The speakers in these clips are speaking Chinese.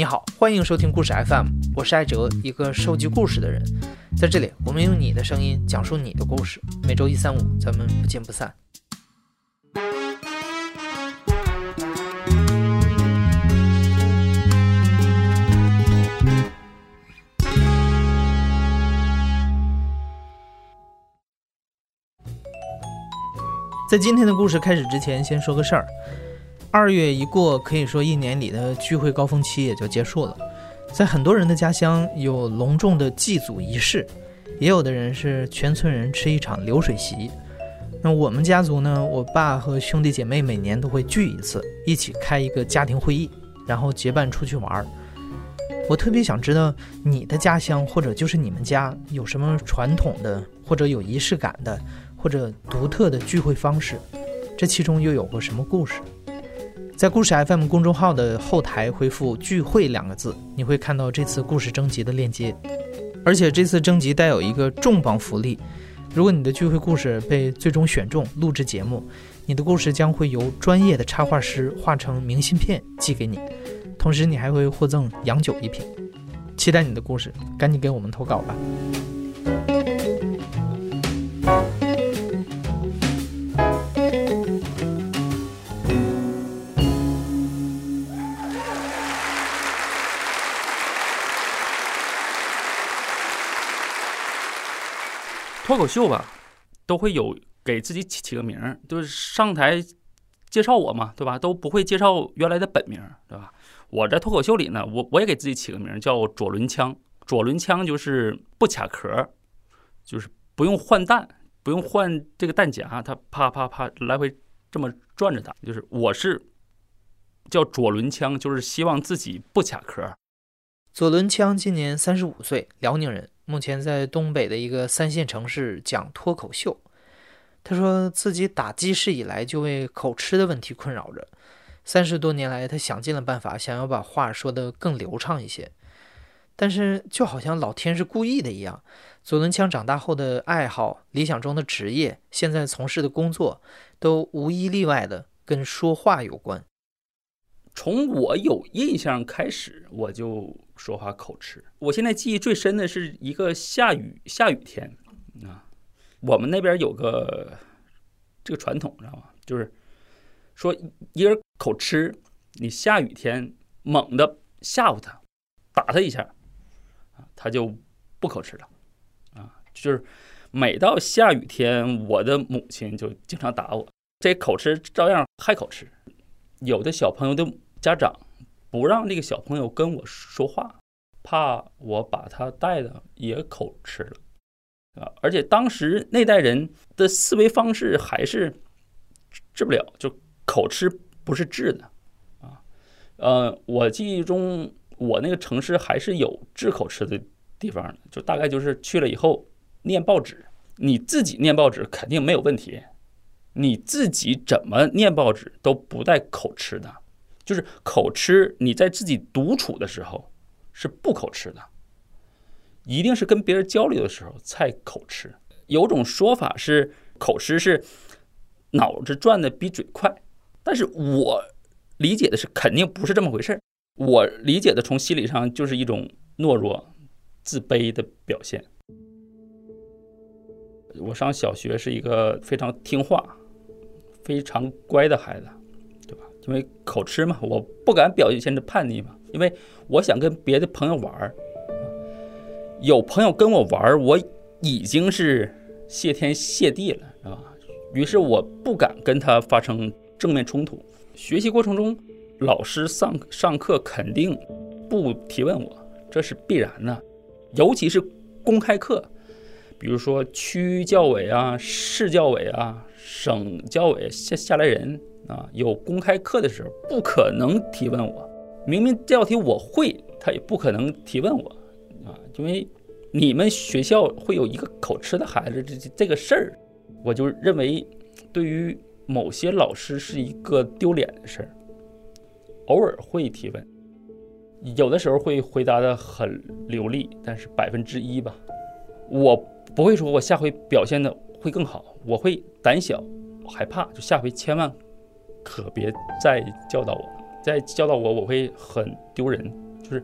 你好，欢迎收听故事 FM，我是艾哲，一个收集故事的人。在这里，我们用你的声音讲述你的故事。每周一、三、五，咱们不见不散。在今天的故事开始之前，先说个事儿。二月一过，可以说一年里的聚会高峰期也就结束了。在很多人的家乡，有隆重的祭祖仪式，也有的人是全村人吃一场流水席。那我们家族呢？我爸和兄弟姐妹每年都会聚一次，一起开一个家庭会议，然后结伴出去玩儿。我特别想知道你的家乡，或者就是你们家有什么传统的，或者有仪式感的，或者独特的聚会方式，这其中又有过什么故事？在故事 FM 公众号的后台回复“聚会”两个字，你会看到这次故事征集的链接。而且这次征集带有一个重磅福利：如果你的聚会故事被最终选中录制节目，你的故事将会由专业的插画师画成明信片寄给你，同时你还会获赠洋酒一瓶。期待你的故事，赶紧给我们投稿吧！脱口秀吧，都会有给自己起起个名儿，就是上台介绍我嘛，对吧？都不会介绍原来的本名，对吧？我在脱口秀里呢，我我也给自己起个名叫左轮枪。左轮枪就是不卡壳，就是不用换弹，不用换这个弹夹，它啪啪啪来回这么转着打。就是我是叫左轮枪，就是希望自己不卡壳。左轮枪今年三十五岁，辽宁人。目前在东北的一个三线城市讲脱口秀。他说自己打记事以来就为口吃的问题困扰着，三十多年来他想尽了办法，想要把话说得更流畅一些，但是就好像老天是故意的一样。左轮枪长大后的爱好、理想中的职业、现在从事的工作，都无一例外的跟说话有关。从我有印象开始，我就。说话口吃，我现在记忆最深的是一个下雨下雨天啊，我们那边有个这个传统，知道吗？就是说一个人口吃，你下雨天猛的吓唬他，打他一下啊，他就不口吃了啊。就是每到下雨天，我的母亲就经常打我，这口吃照样还口吃。有的小朋友的家长。不让这个小朋友跟我说话，怕我把他带的也口吃了，啊！而且当时那代人的思维方式还是治不了，就口吃不是治的，啊，呃，我记忆中我那个城市还是有治口吃的地方的，就大概就是去了以后念报纸，你自己念报纸肯定没有问题，你自己怎么念报纸都不带口吃的。就是口吃，你在自己独处的时候是不口吃的，一定是跟别人交流的时候才口吃。有种说法是口吃是脑子转的比嘴快，但是我理解的是肯定不是这么回事儿。我理解的从心理上就是一种懦弱、自卑的表现。我上小学是一个非常听话、非常乖的孩子。因为口吃嘛，我不敢表现的叛逆嘛，因为我想跟别的朋友玩儿，有朋友跟我玩儿，我已经是谢天谢地了，是吧？于是我不敢跟他发生正面冲突。学习过程中，老师上上课肯定不提问我，这是必然的，尤其是公开课，比如说区教委啊、市教委啊、省教委下下来人。啊，有公开课的时候不可能提问我，明明这道题我会，他也不可能提问我，啊，因为你们学校会有一个口吃的孩子，这这个事儿，我就认为对于某些老师是一个丢脸的事儿。偶尔会提问，有的时候会回答的很流利，但是百分之一吧，我不会说我下回表现的会更好，我会胆小害怕，就下回千万。可别再教导我，再教导我，我会很丢人。就是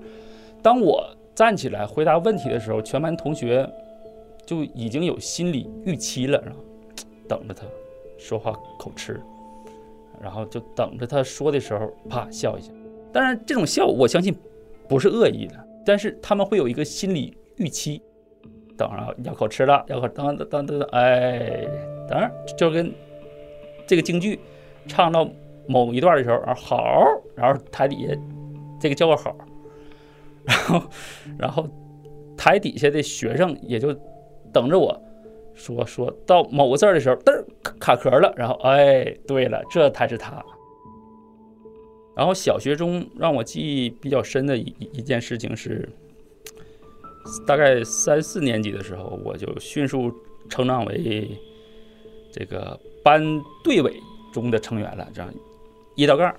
当我站起来回答问题的时候，全班同学就已经有心理预期了，等着他说话口吃，然后就等着他说的时候啪笑一下。当然，这种笑我相信不是恶意的，但是他们会有一个心理预期，等着要口吃了，要口等等等等，哎，等着就跟这个京剧唱到某一段的时候，啊好，然后台底下这个叫个好，然后然后台底下的学生也就等着我说说到某个字的时候，嘚儿卡壳了，然后哎，对了，这才是他。然后小学中让我记忆比较深的一一件事情是，大概三四年级的时候，我就迅速成长为这个班队委中的成员了。这样一道杠，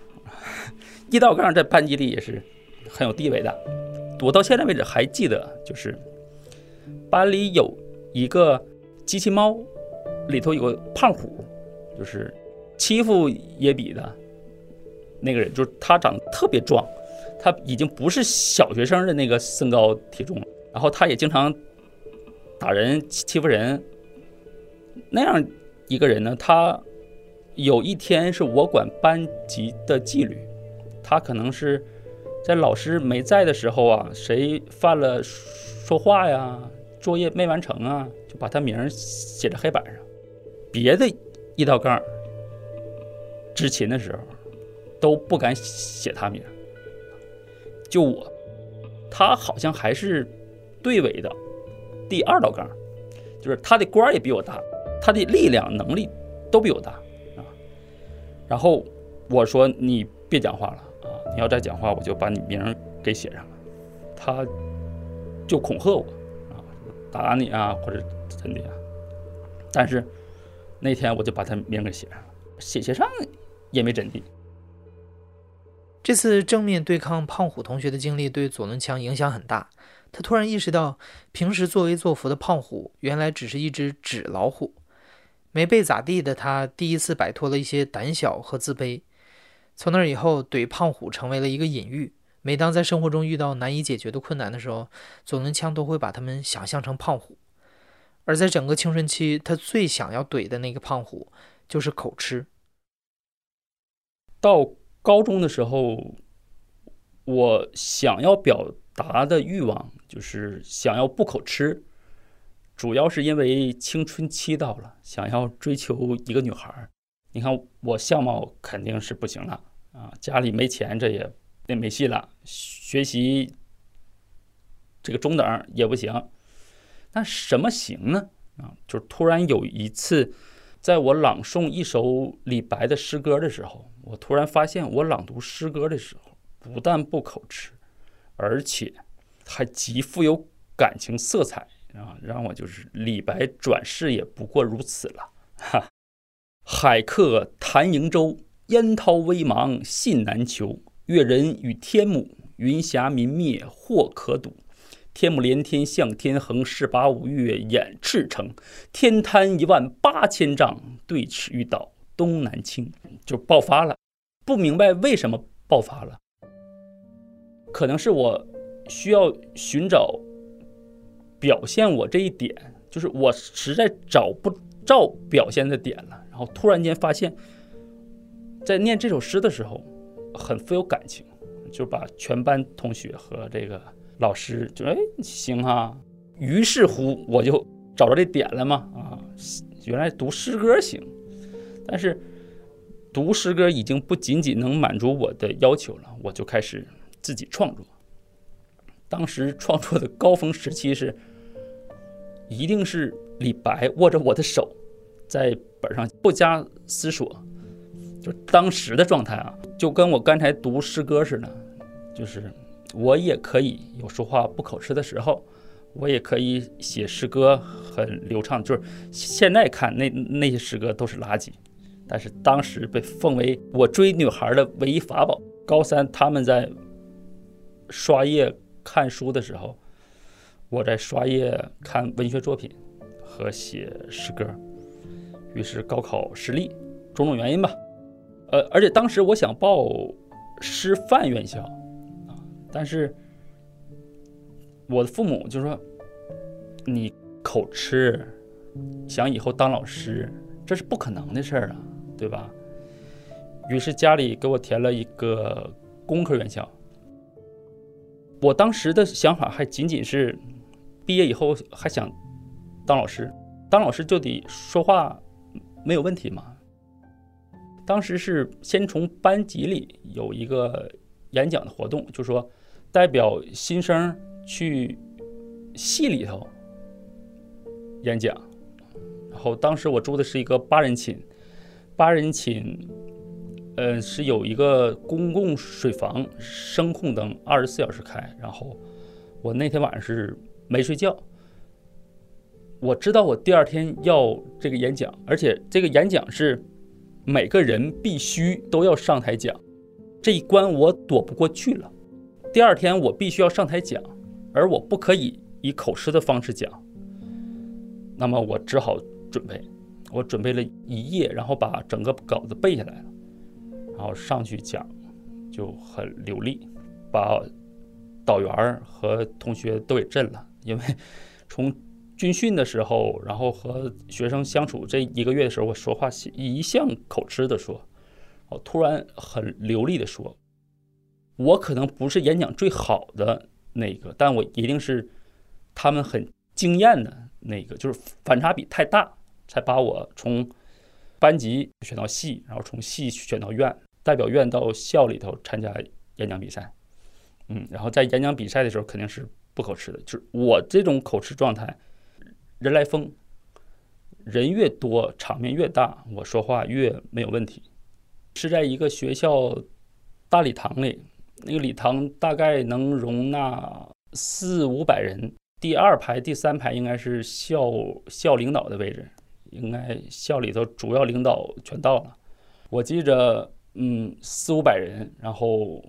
一道杠 在班级里也是很有地位的。我到现在为止还记得，就是班里有一个机器猫，里头有个胖虎，就是欺负野比的。那个人就是他长得特别壮，他已经不是小学生的那个身高体重了。然后他也经常打人欺欺负人。那样一个人呢，他有一天是我管班级的纪律，他可能是在老师没在的时候啊，谁犯了说话呀，作业没完成啊，就把他名写在黑板上。别的一道杠执勤的时候。都不敢写他名，就我，他好像还是队委的第二道杠，就是他的官也比我大，他的力量能力都比我大。然后我说你别讲话了啊，你要再讲话我就把你名给写上了。他就恐吓我啊，打你啊或者怎的呀。但是那天我就把他名给写上了，写写上也没怎地。这次正面对抗胖虎同学的经历对左轮强影响很大。他突然意识到，平时作威作福的胖虎原来只是一只纸老虎。没被咋地的他，第一次摆脱了一些胆小和自卑。从那以后，怼胖虎成为了一个隐喻。每当在生活中遇到难以解决的困难的时候，左伦强都会把他们想象成胖虎。而在整个青春期，他最想要怼的那个胖虎，就是口吃。到。高中的时候，我想要表达的欲望就是想要不口吃，主要是因为青春期到了，想要追求一个女孩儿。你看我相貌肯定是不行了啊，家里没钱，这也那没戏了。学习这个中等也不行，那什么行呢？啊，就是突然有一次，在我朗诵一首李白的诗歌的时候。我突然发现，我朗读诗歌的时候，不但不口吃，而且还极富有感情色彩啊！让我就是李白转世也不过如此了。哈，海客谈瀛洲，烟涛微茫信难求。越人语天母，云霞明灭或可睹。天母连天向天横，势拔五岳掩赤城。天滩一万八千丈，对尺欲倒东南倾。就爆发了。不明白为什么爆发了，可能是我需要寻找表现我这一点，就是我实在找不着表现的点了。然后突然间发现，在念这首诗的时候，很富有感情，就把全班同学和这个老师就哎行哈。于是乎，我就找着这点了嘛啊，原来读诗歌行，但是。读诗歌已经不仅仅能满足我的要求了，我就开始自己创作。当时创作的高峰时期是，一定是李白握着我的手，在本上不加思索，就当时的状态啊，就跟我刚才读诗歌似的，就是我也可以有说话不口吃的时候，我也可以写诗歌很流畅，就是现在看那那些诗歌都是垃圾。但是当时被奉为我追女孩的唯一法宝。高三他们在刷夜看书的时候，我在刷页看文学作品和写诗歌。于是高考失利，种种原因吧。呃，而且当时我想报师范院校，但是我的父母就说：“你口吃，想以后当老师，这是不可能的事儿啊，对吧？”于是家里给我填了一个工科院校。我当时的想法还仅仅是，毕业以后还想当老师，当老师就得说话没有问题嘛。当时是先从班级里有一个演讲的活动，就说代表新生去系里头演讲。然后当时我住的是一个八人寝，八人寝。呃，是有一个公共水房，声控灯二十四小时开。然后我那天晚上是没睡觉。我知道我第二天要这个演讲，而且这个演讲是每个人必须都要上台讲，这一关我躲不过去了。第二天我必须要上台讲，而我不可以以口试的方式讲。那么我只好准备，我准备了一夜，然后把整个稿子背下来了。然后上去讲，就很流利，把导员和同学都给震了。因为 从军训的时候，然后和学生相处这一个月的时候，我说话一向口吃的说，我突然很流利的说，我可能不是演讲最好的那个，但我一定是他们很惊艳的那个，就是反差比太大，才把我从班级选到系，然后从系选到院。代表院到校里头参加演讲比赛，嗯，然后在演讲比赛的时候肯定是不口吃的，就是我这种口吃状态，人来疯，人越多场面越大，我说话越没有问题。是在一个学校大礼堂里，那个礼堂大概能容纳四五百人，第二排、第三排应该是校校领导的位置，应该校里头主要领导全到了，我记着。嗯，四五百人，然后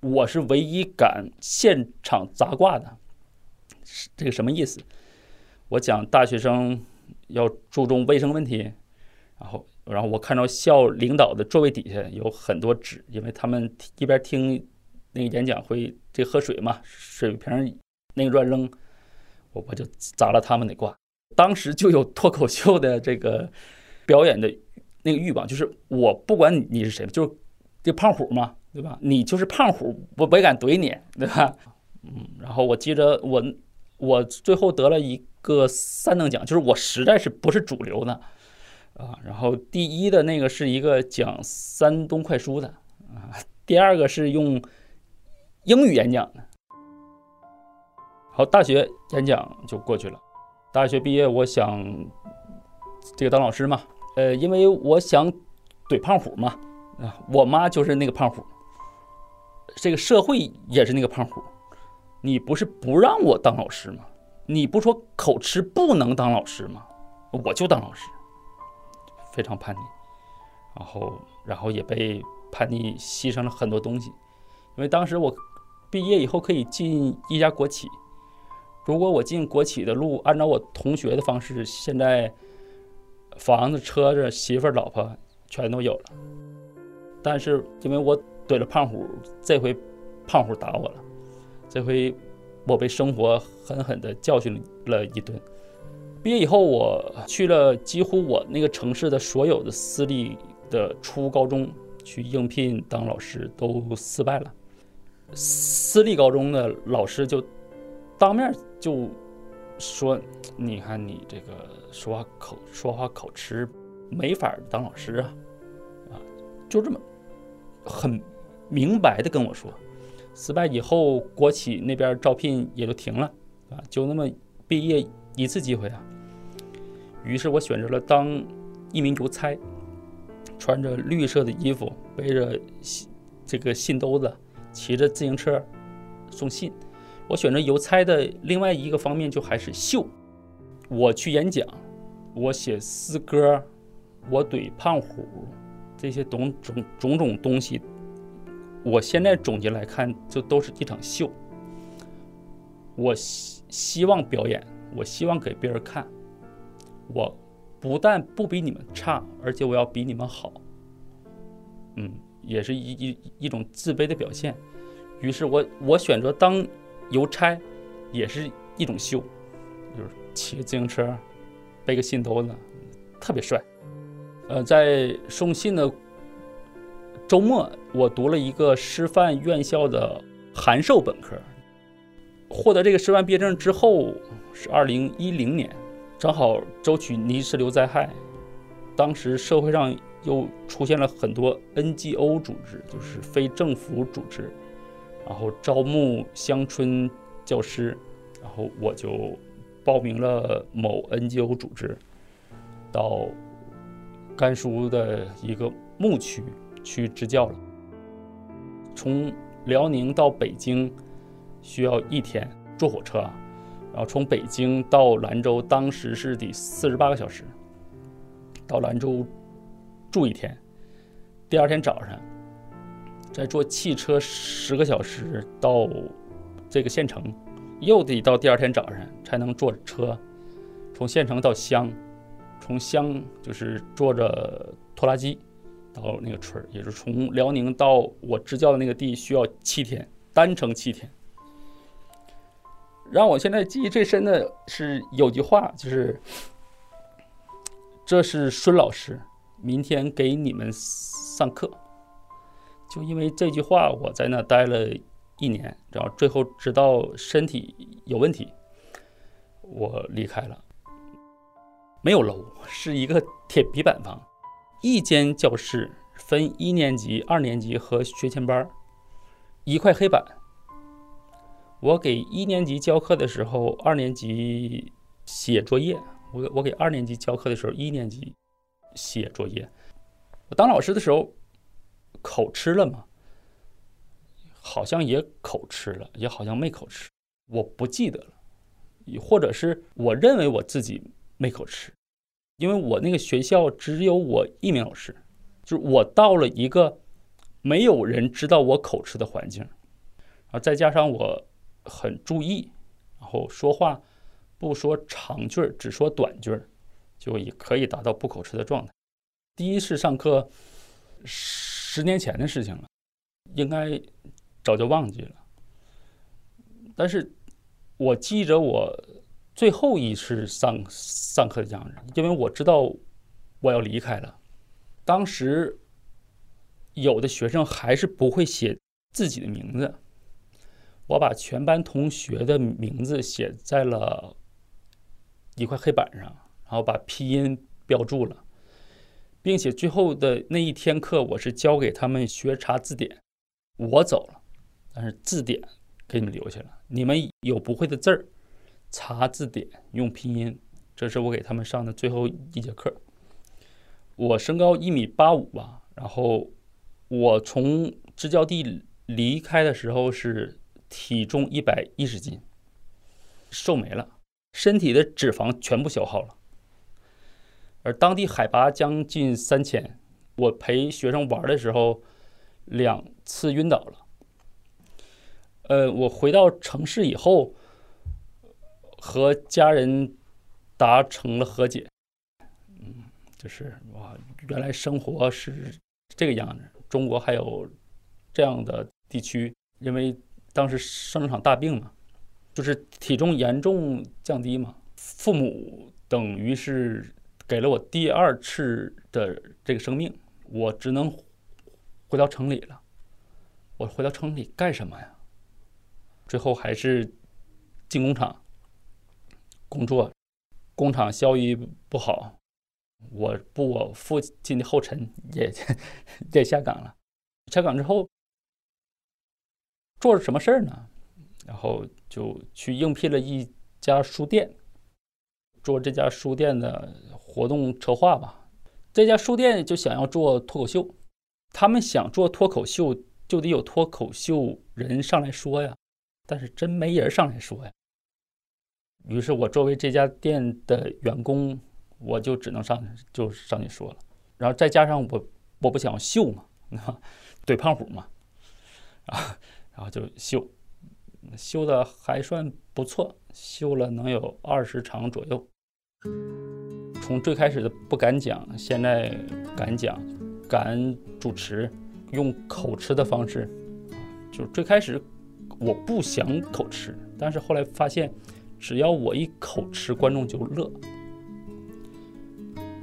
我是唯一敢现场砸挂的，是这个什么意思？我讲大学生要注重卫生问题，然后，然后我看到校领导的座位底下有很多纸，因为他们一边听那个演讲会这喝水嘛，水瓶那个乱扔，我我就砸了他们的挂。当时就有脱口秀的这个表演的。那个欲望就是我不管你是谁，就是这胖虎嘛，对吧？你就是胖虎，我我也敢怼你，对吧？嗯，然后我记着我我最后得了一个三等奖，就是我实在是不是主流的啊。然后第一的那个是一个讲山东快书的啊，第二个是用英语演讲的。好，大学演讲就过去了，大学毕业我想这个当老师嘛。呃，因为我想怼胖虎嘛，啊，我妈就是那个胖虎，这个社会也是那个胖虎，你不是不让我当老师吗？你不说口吃不能当老师吗？我就当老师，非常叛逆，然后然后也被叛逆牺牲了很多东西，因为当时我毕业以后可以进一家国企，如果我进国企的路按照我同学的方式，现在。房子、车子、媳妇、老婆全都有了，但是因为我怼了胖虎，这回胖虎打我了，这回我被生活狠狠地教训了一顿。毕业以后，我去了几乎我那个城市的所有的私立的初高中去应聘当老师，都失败了。私立高中的老师就当面就。说，你看你这个说话口说话口吃，没法当老师啊，啊，就这么很明白的跟我说，失败以后国企那边招聘也就停了，啊，就那么毕业一次机会啊。于是我选择了当一名邮差，穿着绿色的衣服，背着信这个信兜子，骑着自行车送信。我选择邮差的另外一个方面就还是秀，我去演讲，我写诗歌，我怼胖虎，这些种种种种东西，我现在总结来看，这都是一场秀。我希希望表演，我希望给别人看，我不但不比你们差，而且我要比你们好。嗯，也是一一一种自卑的表现。于是我我选择当。邮差也是一种秀，就是骑自行车，背个信头子，特别帅。呃，在送信的周末，我读了一个师范院校的函授本科，获得这个师范毕业证之后是二零一零年，正好舟曲泥石流灾害，当时社会上又出现了很多 NGO 组织，就是非政府组织，然后招募乡村教师，然后我就报名了某 NGO 组织，到甘肃的一个牧区去支教了。从辽宁到北京需要一天坐火车，然后从北京到兰州当时是得四十八个小时，到兰州住一天，第二天早上再坐汽车十个小时到这个县城，又得到第二天早上才能坐车从县城到乡，从乡就是坐着拖拉机到那个村儿，也是从辽宁到我支教的那个地需要七天，单程七天。让我现在记忆最深的是有句话，就是这是孙老师明天给你们上课。就因为这句话，我在那待了一年，然后最后直到身体有问题，我离开了。没有楼，是一个铁皮板房，一间教室分一年级、二年级和学前班，一块黑板。我给一年级教课的时候，二年级写作业；我我给二年级教课的时候，一年级写作业。我当老师的时候，口吃了吗？好像也口吃了，也好像没口吃，我不记得了。或者是我认为我自己没口吃，因为我那个学校只有我一名老师，就是我到了一个没有人知道我口吃的环境，然后再加上我。很注意，然后说话不说长句儿，只说短句儿，就也可以达到不口吃的状态。第一次上课，十年前的事情了，应该早就忘记了。但是我记着我最后一次上上课的样子，因为我知道我要离开了。当时有的学生还是不会写自己的名字。我把全班同学的名字写在了一块黑板上，然后把拼音标注了，并且最后的那一天课，我是教给他们学查字典。我走了，但是字典给你们留下了。你们有不会的字儿，查字典用拼音。这是我给他们上的最后一节课。我身高一米八五吧，然后我从支教地离开的时候是。体重一百一十斤，瘦没了，身体的脂肪全部消耗了。而当地海拔将近三千，我陪学生玩的时候，两次晕倒了。呃，我回到城市以后，和家人达成了和解。嗯，就是哇，原来生活是这个样子。中国还有这样的地区，因为。当时生了场大病嘛，就是体重严重降低嘛，父母等于是给了我第二次的这个生命，我只能回到城里了。我回到城里干什么呀？最后还是进工厂工作，工厂效益不好，我步我父亲的后尘，也也下岗了。下岗之后。做什么事儿呢？然后就去应聘了一家书店，做这家书店的活动策划吧。这家书店就想要做脱口秀，他们想做脱口秀就得有脱口秀人上来说呀，但是真没人上来说呀。于是我作为这家店的员工，我就只能上就上去说了。然后再加上我我不想秀嘛，怼胖虎嘛，啊。然后就秀，修的还算不错，修了能有二十场左右。从最开始的不敢讲，现在敢讲，敢主持，用口吃的方式，就最开始我不想口吃，但是后来发现，只要我一口吃，观众就乐，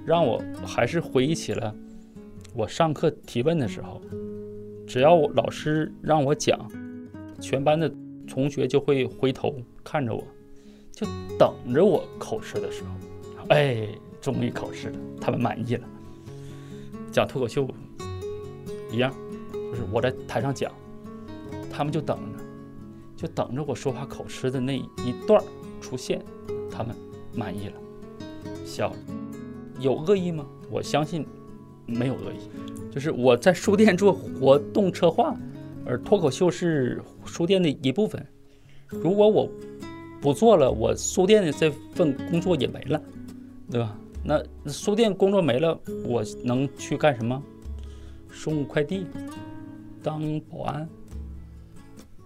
让我还是回忆起了我上课提问的时候，只要我老师让我讲，全班的同学就会回头看着我，就等着我口吃的时候，哎，终于口吃了，他们满意了。讲脱口秀一样，就是我在台上讲，他们就等着，就等着我说话口吃的那一段出现，他们满意了，笑了。有恶意吗？我相信没有恶意，就是我在书店做活动策划，而脱口秀是书店的一部分。如果我不做了，我书店的这份工作也没了，对吧？那书店工作没了，我能去干什么？送快递，当保安，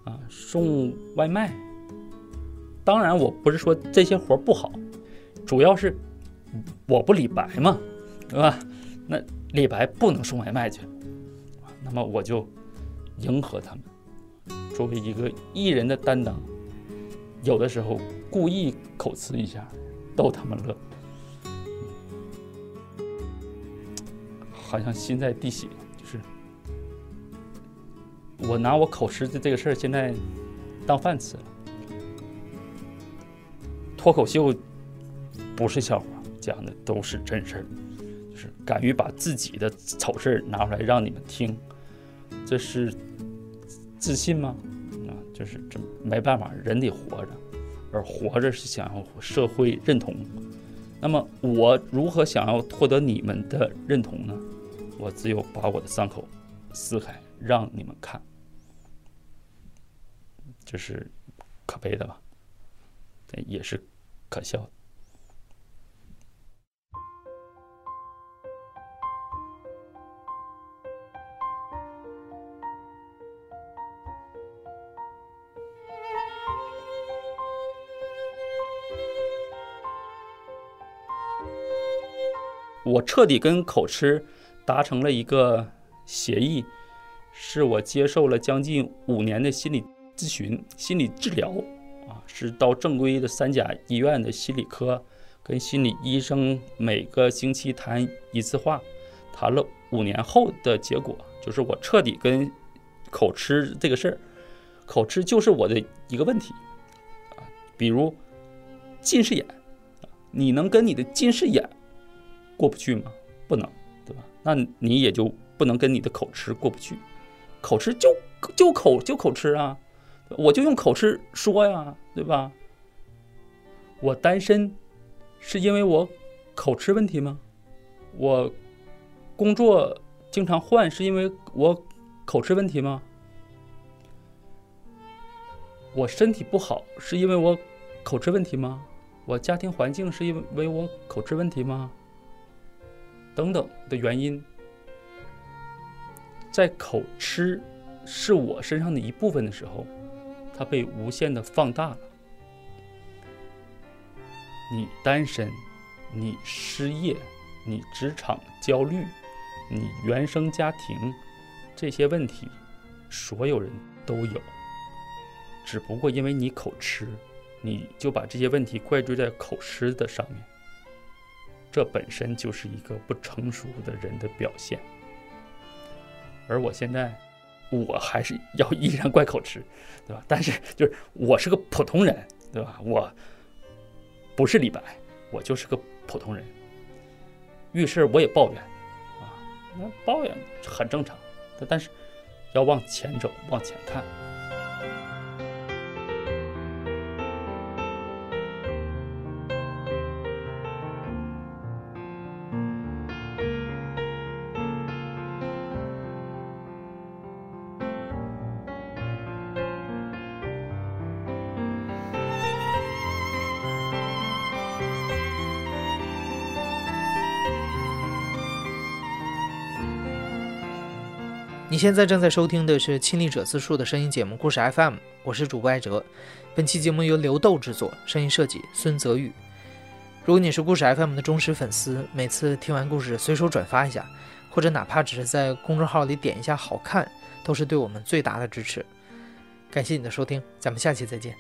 啊，送外卖。当然，我不是说这些活不好，主要是我不李白嘛，对吧？那李白不能送外卖去，那么我就迎合他们，作为一个艺人的担当，有的时候故意口吃一下，逗他们乐。好像心在滴血，我拿我口吃的这个事儿现在当饭吃了。脱口秀不是笑话，讲的都是真事儿，就是敢于把自己的丑事儿拿出来让你们听，这是自信吗？啊，就是这没办法，人得活着，而活着是想要社会认同。那么我如何想要获得你们的认同呢？我只有把我的伤口撕开，让你们看，这是可悲的吧？也是可笑的。我彻底跟口吃。达成了一个协议，是我接受了将近五年的心理咨询、心理治疗，啊，是到正规的三甲医院的心理科，跟心理医生每个星期谈一次话，谈了五年后的结果，就是我彻底跟口吃这个事儿，口吃就是我的一个问题，啊，比如近视眼，你能跟你的近视眼过不去吗？不能。对吧那你也就不能跟你的口吃过不去，口吃就就口就口吃啊，我就用口吃说呀，对吧？我单身是因为我口吃问题吗？我工作经常换是因为我口吃问题吗？我身体不好是因为我口吃问题吗？我家庭环境是因为我口吃问题吗？等等的原因，在口吃是我身上的一部分的时候，它被无限的放大了。你单身，你失业，你职场焦虑，你原生家庭这些问题，所有人都有。只不过因为你口吃，你就把这些问题怪罪在口吃的上面。这本身就是一个不成熟的人的表现，而我现在，我还是 要依然怪口吃，对吧？但是就是我是个普通人，对吧？我不是李白，我就是个普通人，遇事我也抱怨，啊，那抱怨很正常，但是要往前走，往前看。你现在正在收听的是《亲历者自述》的声音节目《故事 FM》，我是主播艾哲。本期节目由刘豆制作，声音设计孙泽宇。如果你是故事 FM 的忠实粉丝，每次听完故事随手转发一下，或者哪怕只是在公众号里点一下好看，都是对我们最大的支持。感谢你的收听，咱们下期再见。